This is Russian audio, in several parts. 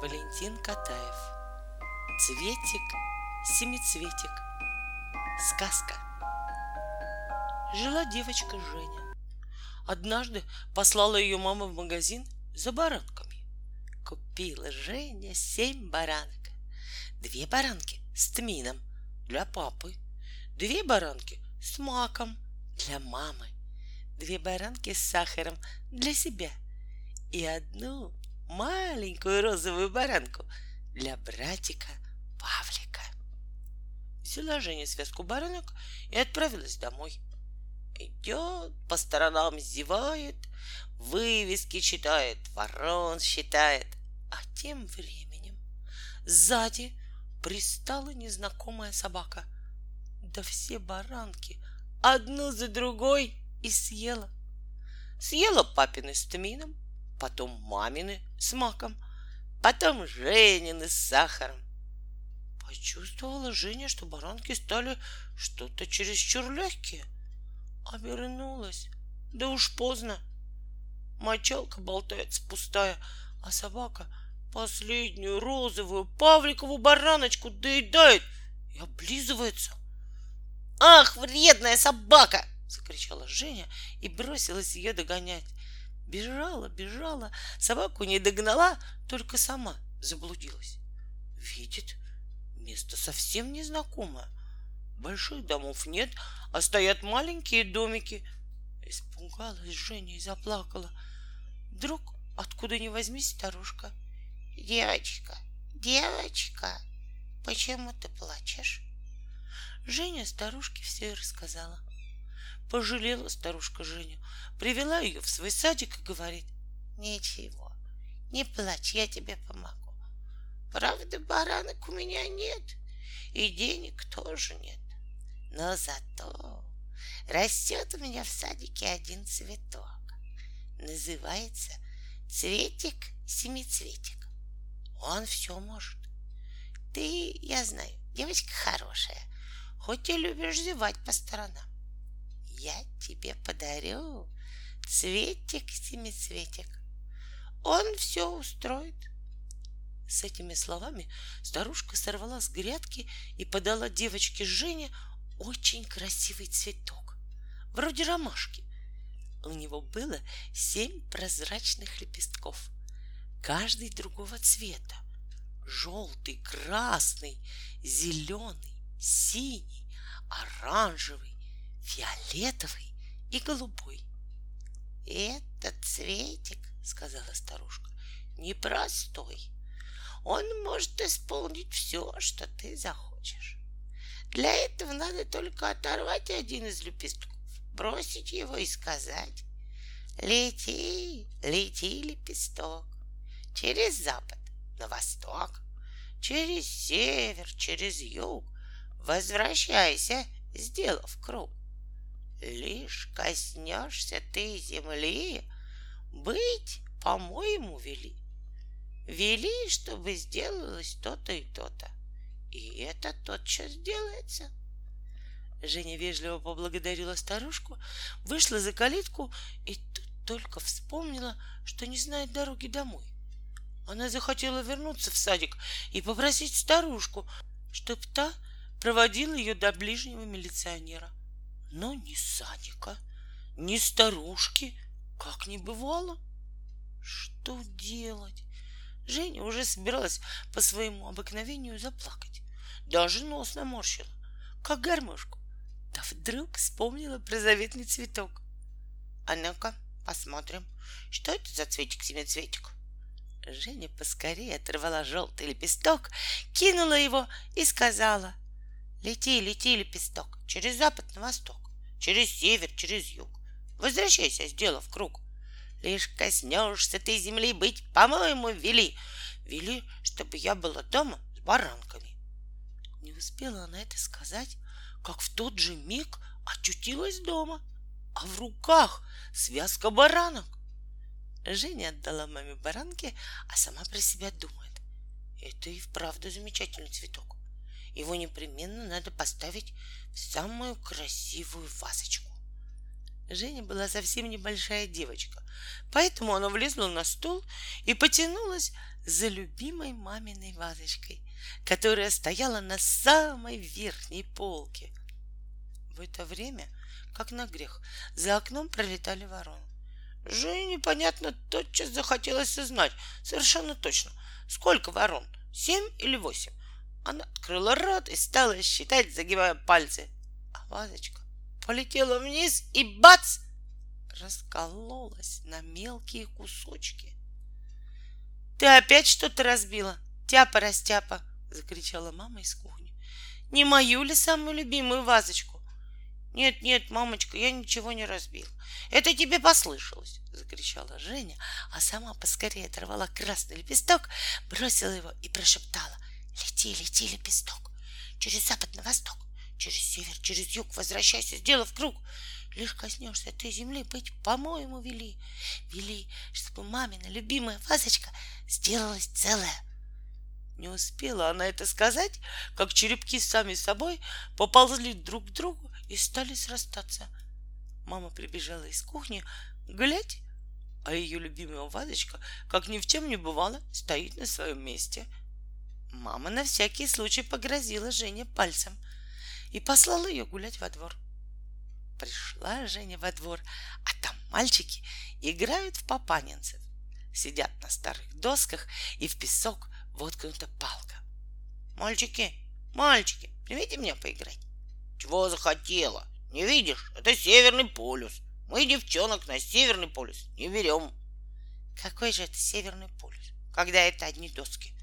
Валентин Катаев Цветик, семицветик Сказка Жила девочка Женя. Однажды послала ее мама в магазин за баранками. Купила Женя семь баранок. Две баранки с тмином для папы, две баранки с маком для мамы, две баранки с сахаром для себя и одну маленькую розовую баранку для братика Павлика. Взяла Женя связку баранок и отправилась домой. Идет, по сторонам зевает, вывески читает, ворон считает. А тем временем сзади пристала незнакомая собака. Да все баранки одну за другой и съела. Съела папины с тмином, потом мамины с маком, потом Женины с сахаром. Почувствовала Женя, что баранки стали что-то чересчур легкие. Обернулась, да уж поздно. Мочалка болтается пустая, а собака последнюю розовую павликову бараночку доедает и облизывается. «Ах, вредная собака!» — закричала Женя и бросилась ее догонять. Бежала, бежала, собаку не догнала, только сама заблудилась. Видит, место совсем незнакомое. Больших домов нет, а стоят маленькие домики. Испугалась Женя и заплакала. Вдруг, откуда ни возьмись, старушка. Девочка, девочка, почему ты плачешь? Женя старушке все и рассказала. Пожалела старушка Женю, привела ее в свой садик и говорит, ничего, не плачь, я тебе помогу. Правда, баранок у меня нет, и денег тоже нет. Но зато растет у меня в садике один цветок. Называется цветик семицветик. Он все может. Ты, я знаю, девочка хорошая, хоть и любишь зевать по сторонам я тебе подарю цветик-семицветик. Он все устроит. С этими словами старушка сорвала с грядки и подала девочке Жене очень красивый цветок, вроде ромашки. У него было семь прозрачных лепестков, каждый другого цвета. Желтый, красный, зеленый, синий, оранжевый, фиолетовый и голубой. Этот цветик, сказала старушка, непростой. Он может исполнить все, что ты захочешь. Для этого надо только оторвать один из лепестков, бросить его и сказать «Лети, лети, лепесток, через запад на восток, через север, через юг, возвращайся, сделав круг. Лишь коснешься ты земли, быть, по-моему, вели. Вели, чтобы сделалось то-то и то-то. И это тотчас сделается. Женя вежливо поблагодарила старушку, вышла за калитку и тут только вспомнила, что не знает дороги домой. Она захотела вернуться в садик и попросить старушку, чтоб та проводила ее до ближнего милиционера. Но ни садика, ни старушки, как не бывало. Что делать? Женя уже собиралась по своему обыкновению заплакать. Даже нос наморщила, как гармошку. Да вдруг вспомнила про заветный цветок. А ну-ка, посмотрим, что это за цветик-семицветик. Женя поскорее оторвала желтый лепесток, кинула его и сказала — Лети, лети, лепесток, через запад на восток, через север, через юг. Возвращайся, сделав круг. Лишь коснешься ты земли, быть, по-моему, вели. Вели, чтобы я была дома с баранками. Не успела она это сказать, как в тот же миг очутилась дома, а в руках связка баранок. Женя отдала маме баранки, а сама про себя думает. Это и вправду замечательный цветок. Его непременно надо поставить самую красивую вазочку. Женя была совсем небольшая девочка, поэтому она влезла на стол и потянулась за любимой маминой вазочкой, которая стояла на самой верхней полке. В это время, как на грех, за окном пролетали вороны. Жене, непонятно, тотчас захотелось узнать совершенно точно, сколько ворон, семь или восемь. Она открыла рот и стала считать, загибая пальцы. А вазочка полетела вниз и бац! Раскололась на мелкие кусочки. «Ты опять что-то разбила? Тяпа-растяпа!» — закричала мама из кухни. «Не мою ли самую любимую вазочку?» «Нет, нет, мамочка, я ничего не разбил. Это тебе послышалось!» — закричала Женя, а сама поскорее оторвала красный лепесток, бросила его и прошептала. «Лети, лети, лепесток! Через запад на восток! Через север, через юг возвращайся, сделав круг. Лишь коснешься ты земли, быть, по-моему, вели. Вели, чтобы мамина любимая вазочка сделалась целая. Не успела она это сказать, как черепки сами собой поползли друг к другу и стали срастаться. Мама прибежала из кухни, глядь, а ее любимая вазочка, как ни в чем не бывало, стоит на своем месте. Мама на всякий случай погрозила Жене пальцем — и послала ее гулять во двор. Пришла Женя во двор, а там мальчики играют в папанинцев. Сидят на старых досках, и в песок воткнута палка. Мальчики, мальчики, примите меня поиграть. Чего захотела? Не видишь, это Северный полюс. Мы девчонок на Северный полюс не берем. Какой же это Северный полюс, когда это одни доски?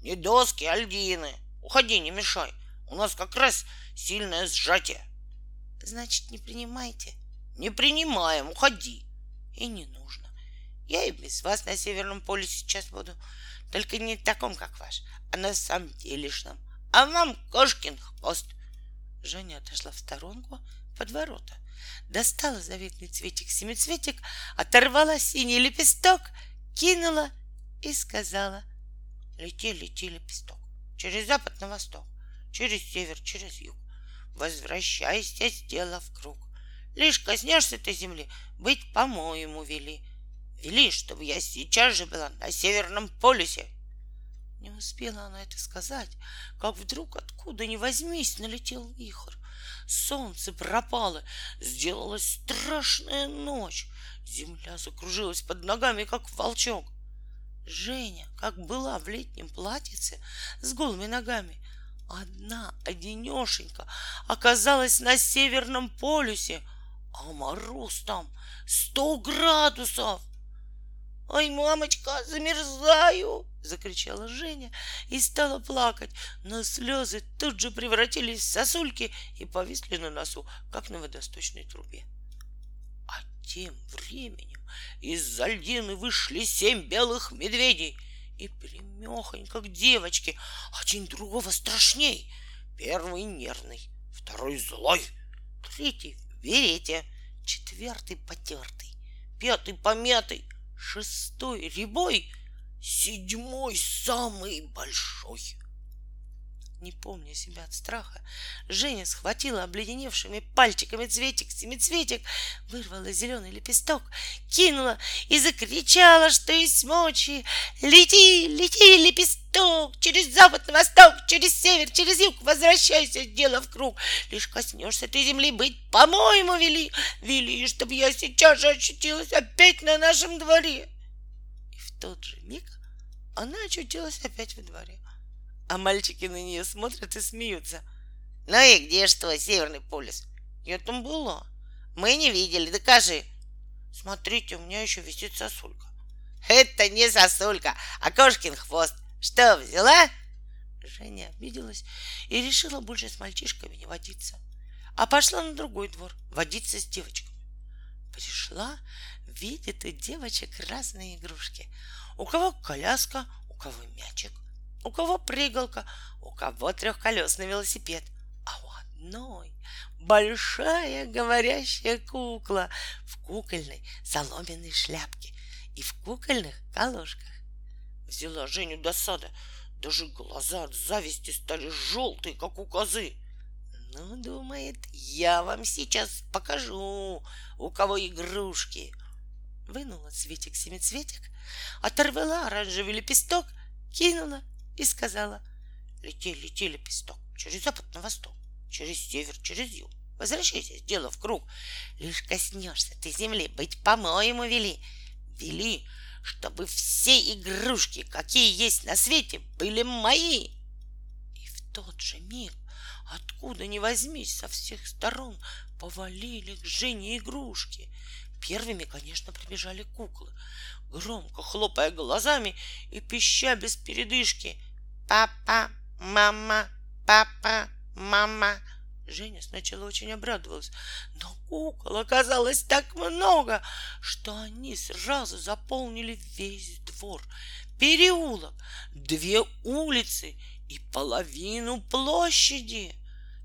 Не доски, а льдины. Уходи, не мешай. У нас как раз сильное сжатие. Значит, не принимайте. Не принимаем, уходи. И не нужно. Я и без вас на Северном поле сейчас буду. Только не таком, как ваш, а на самом делешном. А вам кошкин хвост. Женя отошла в сторонку под ворота, достала заветный цветик-семицветик, оторвала синий лепесток, кинула и сказала «Лети, лети, лепесток, через запад на восток через север, через юг. Возвращайся, сделав круг. Лишь коснешься ты земли, быть по-моему вели. Вели, чтобы я сейчас же была на Северном полюсе. Не успела она это сказать, как вдруг откуда ни возьмись налетел вихрь. Солнце пропало, сделалась страшная ночь. Земля закружилась под ногами, как волчок. Женя, как была в летнем платьице, с голыми ногами, одна одинешенька оказалась на Северном полюсе, а мороз там сто градусов. «Ой, мамочка, замерзаю!» — закричала Женя и стала плакать, но слезы тут же превратились в сосульки и повисли на носу, как на водосточной трубе. Тем временем из-за льдины вышли семь белых медведей — и примехонько к девочке, один другого страшней. Первый нервный, второй злой, третий в верете, четвертый потертый, пятый помятый, шестой рябой, седьмой самый большой. Не помня себя от страха, Женя схватила обледеневшими пальчиками цветик, семицветик, вырвала зеленый лепесток, кинула и закричала, что из мочи. Лети, лети, лепесток, через запад на восток, через север, через юг, возвращайся, сделав круг. Лишь коснешься ты земли, быть, по-моему, вели, вели, чтобы я сейчас же очутилась опять на нашем дворе. И в тот же миг она очутилась опять во дворе а мальчики на нее смотрят и смеются. Ну и где твой Северный полюс? Я там была. Мы не видели, докажи. Смотрите, у меня еще висит сосулька. Это не сосулька, а кошкин хвост. Что, взяла? Женя обиделась и решила больше с мальчишками не водиться. А пошла на другой двор водиться с девочками. Пришла, видит у девочек разные игрушки. У кого коляска, у кого мячик, у кого прыгалка, у кого трехколесный велосипед, а у одной большая говорящая кукла в кукольной соломенной шляпке и в кукольных колошках. Взяла Женю досада, даже глаза от зависти стали желтые, как у козы. Ну, думает, я вам сейчас покажу, у кого игрушки. Вынула цветик-семицветик, оторвала оранжевый лепесток, кинула и сказала, лети, лети, лепесток, через запад на восток, через север, через юг. Возвращайся, сделав круг. Лишь коснешься ты земли, быть по-моему вели. Вели, чтобы все игрушки, какие есть на свете, были мои. И в тот же миг, откуда ни возьмись, со всех сторон повалили к Жене игрушки. Первыми, конечно, прибежали куклы, громко хлопая глазами и пища без передышки. «Папа, мама, папа, мама!» Женя сначала очень обрадовалась, но кукол оказалось так много, что они сразу заполнили весь двор, переулок, две улицы и половину площади.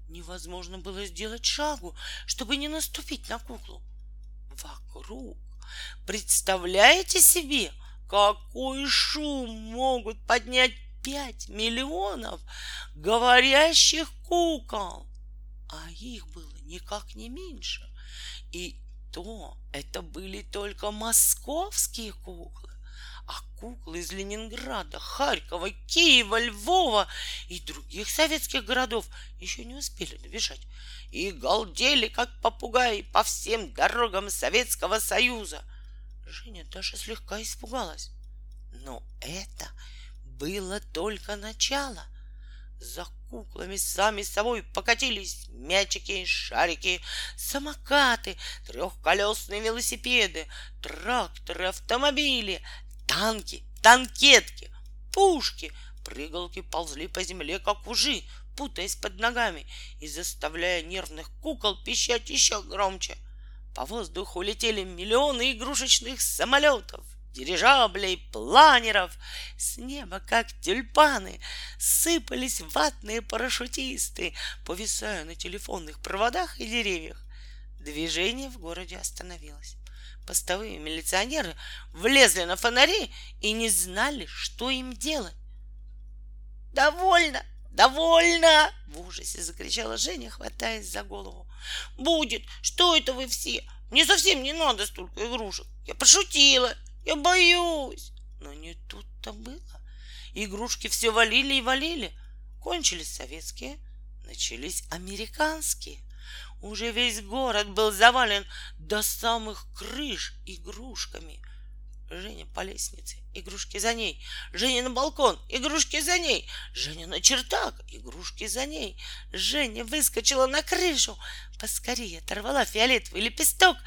Невозможно было сделать шагу, чтобы не наступить на куклу. Вокруг, представляете себе, какой шум могут поднять пять миллионов говорящих кукол? а их было никак не меньше. И то это были только московские куклы, а куклы из Ленинграда, Харькова, Киева, Львова и других советских городов еще не успели добежать и галдели, как попугаи, по всем дорогам Советского Союза. Женя даже слегка испугалась. Но это было только начало. За куклами сами собой покатились мячики, шарики, самокаты, трехколесные велосипеды, тракторы, автомобили, танки, танкетки, пушки. Прыгалки ползли по земле, как ужи, путаясь под ногами и заставляя нервных кукол пищать еще громче. По воздуху летели миллионы игрушечных самолетов, дирижаблей, планеров. С неба, как тюльпаны, сыпались ватные парашютисты, повисая на телефонных проводах и деревьях. Движение в городе остановилось. Постовые милиционеры влезли на фонари и не знали, что им делать. «Довольно! Довольно!» — в ужасе закричала Женя, хватаясь за голову. «Будет! Что это вы все? Мне совсем не надо столько игрушек! Я пошутила!» Я боюсь. Но не тут-то было. Игрушки все валили и валили. Кончились советские, начались американские. Уже весь город был завален до самых крыш игрушками. Женя по лестнице, игрушки за ней. Женя на балкон, игрушки за ней. Женя на чертак, игрушки за ней. Женя выскочила на крышу, поскорее оторвала фиолетовый лепесток,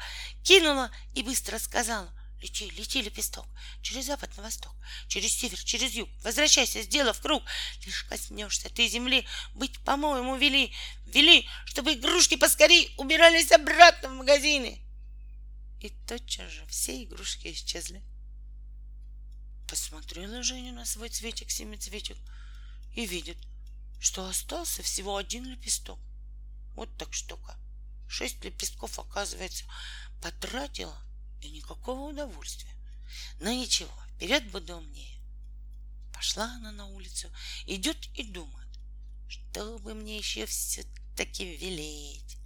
кинула и быстро сказала. Лети, лети, лепесток, через запад на восток, через север, через юг. Возвращайся, сделав круг. Лишь коснешься ты земли, быть, по-моему, вели, вели, чтобы игрушки поскорей убирались обратно в магазины. И тотчас же все игрушки исчезли. Посмотрела Женя на свой цветик-семицветик и видит, что остался всего один лепесток. Вот так штука. Шесть лепестков, оказывается, потратила и никакого удовольствия. Но ничего, вперед буду умнее. Пошла она на улицу, идет и думает, что бы мне еще все-таки велеть.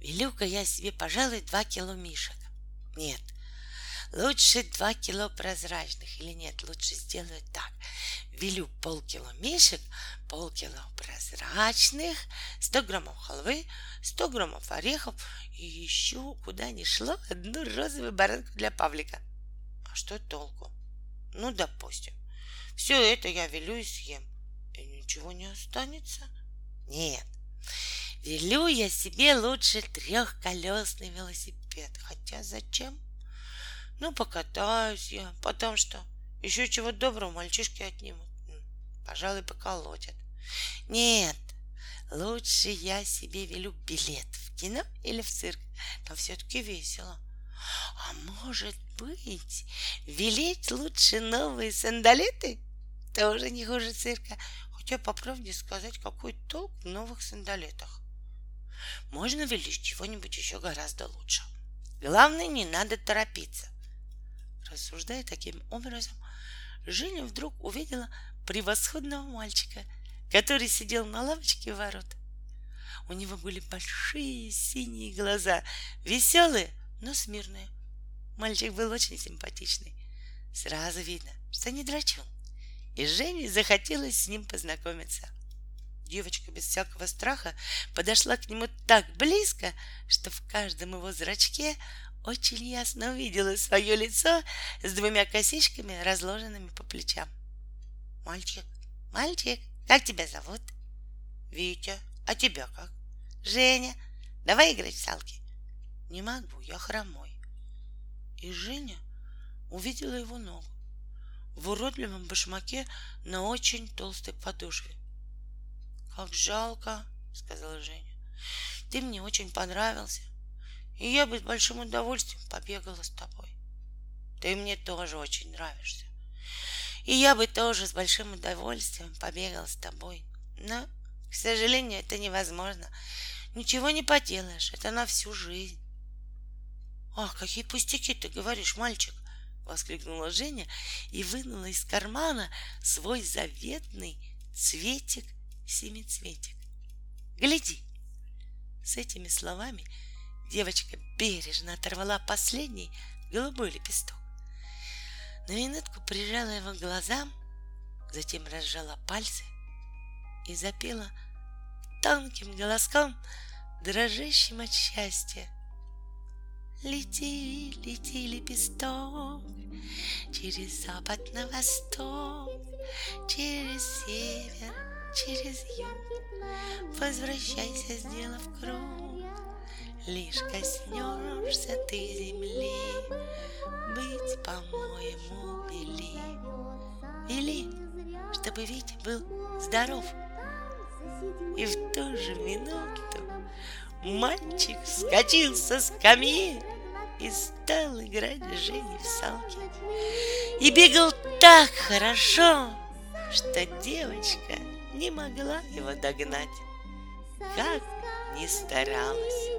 Велю-ка я себе, пожалуй, два кило мишек. Нет, лучше два кило прозрачных. Или нет, лучше сделаю так. Велю полкило мишек, полкило прозрачных, 100 граммов халвы, 100 граммов орехов и еще куда ни шло одну розовую баранку для Павлика. А что толку? Ну, допустим, все это я велю и съем. И ничего не останется? Нет, велю я себе лучше трехколесный велосипед. Хотя зачем? Ну, покатаюсь я, потому что еще чего доброго мальчишки отнимут. Пожалуй, поколотят. Нет, Лучше я себе велю билет в кино или в цирк. Там все-таки весело. А может быть, велеть лучше новые сандалеты? Тоже не хуже цирка. Хотя, по правде сказать, какой толк в новых сандалетах. Можно велить чего-нибудь еще гораздо лучше. Главное, не надо торопиться. Рассуждая таким образом, Женя вдруг увидела превосходного мальчика — который сидел на лавочке ворот. У него были большие синие глаза, веселые, но смирные. Мальчик был очень симпатичный. Сразу видно, что не драчун. И Жене захотелось с ним познакомиться. Девочка без всякого страха подошла к нему так близко, что в каждом его зрачке очень ясно увидела свое лицо с двумя косичками, разложенными по плечам. «Мальчик, мальчик, как тебя зовут?» «Витя, а тебя как?» «Женя, давай играть в салки». «Не могу, я хромой». И Женя увидела его ногу в уродливом башмаке на очень толстой подошве. «Как жалко», — сказала Женя. «Ты мне очень понравился, и я бы с большим удовольствием побегала с тобой. Ты мне тоже очень нравишься, и я бы тоже с большим удовольствием побегала с тобой. Но, к сожалению, это невозможно. Ничего не поделаешь, это на всю жизнь». «Ах, какие пустяки ты говоришь, мальчик!» — воскликнула Женя и вынула из кармана свой заветный цветик семицветик. Гляди! С этими словами девочка бережно оторвала последний голубой лепесток. На минутку прижала его к глазам, затем разжала пальцы и запела тонким голоском, дрожащим от счастья — Лети, лети, лепесток, через запад на восток, через север, через юг. Возвращайся, сделав круг, лишь коснешься ты земли, быть, по-моему, вели. Вели, чтобы Витя был здоров. И в ту же минуту Мальчик вскочил со скамьи и стал играть с Женей в салки. И бегал так хорошо, что девочка не могла его догнать, как ни старалась.